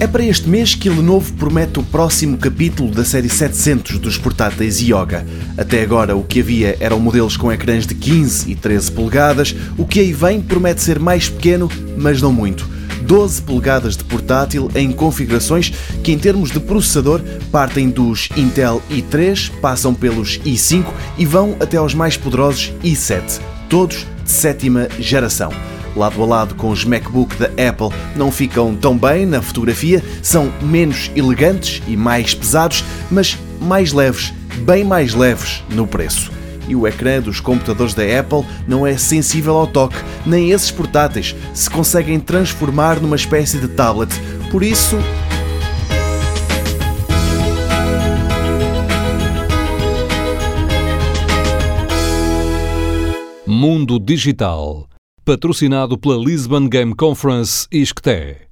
É para este mês que a Lenovo promete o próximo capítulo da série 700 dos portáteis Yoga. Até agora o que havia eram modelos com ecrãs de 15 e 13 polegadas, o que aí vem promete ser mais pequeno, mas não muito. 12 polegadas de portátil em configurações que, em termos de processador, partem dos Intel i3, passam pelos i5 e vão até aos mais poderosos i7, todos de sétima geração lado a lado com os MacBook da Apple, não ficam tão bem na fotografia, são menos elegantes e mais pesados, mas mais leves, bem mais leves no preço. E o ecrã dos computadores da Apple não é sensível ao toque, nem esses portáteis se conseguem transformar numa espécie de tablet. Por isso, Mundo Digital patrocinado pela Lisbon Game Conference e Isqueté.